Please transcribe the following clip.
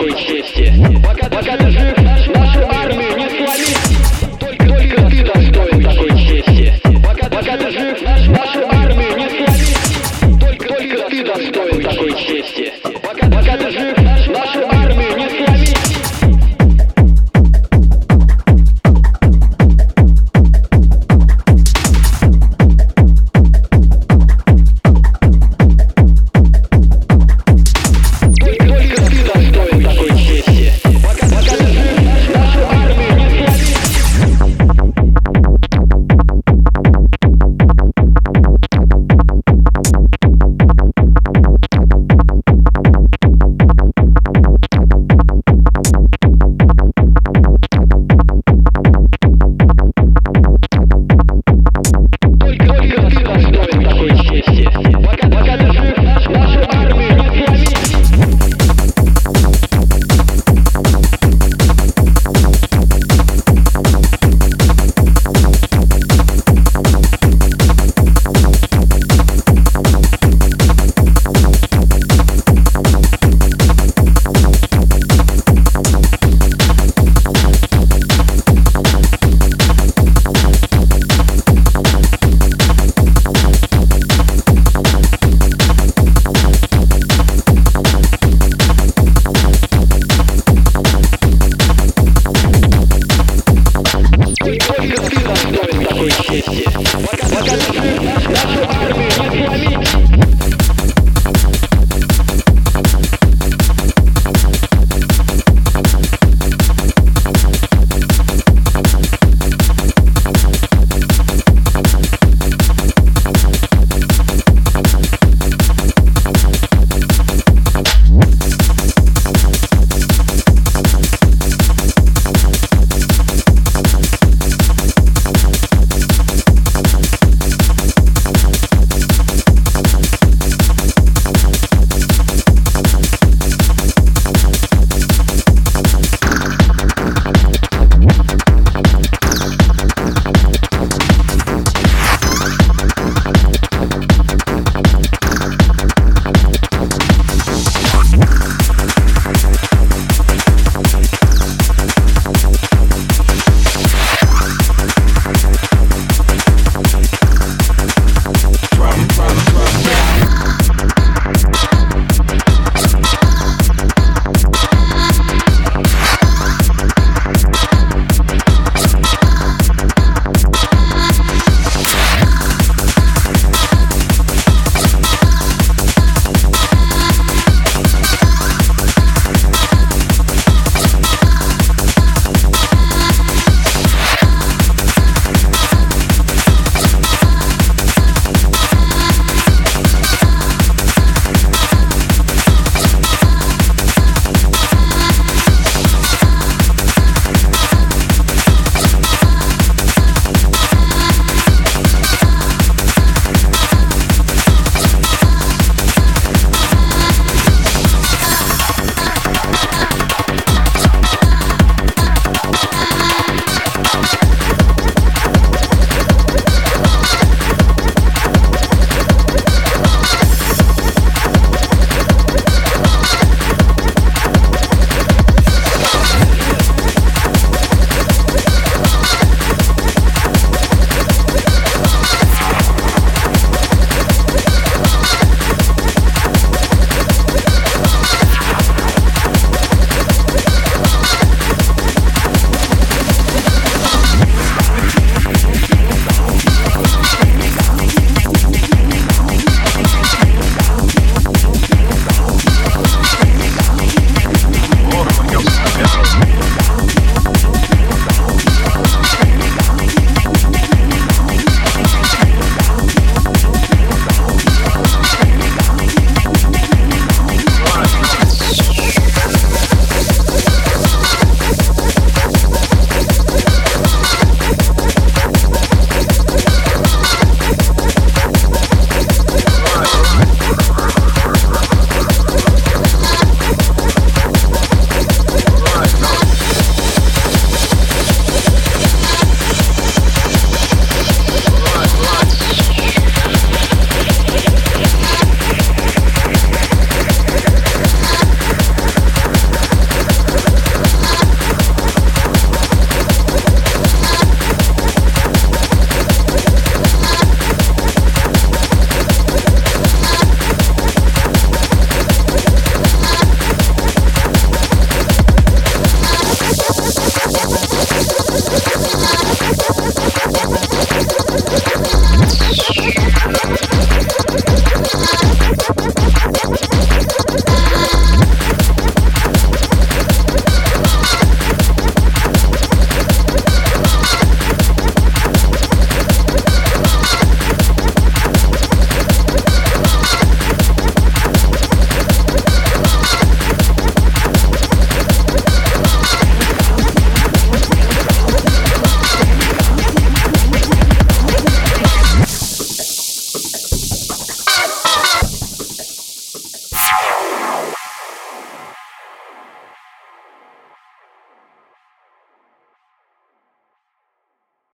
никакой чести. Пока, пока ты жив, нашу армию не сломить. Только, только ты достоин такой чести. Пока, пока ты жив, нашу армию не сломить. Только, только ты достоин такой чести.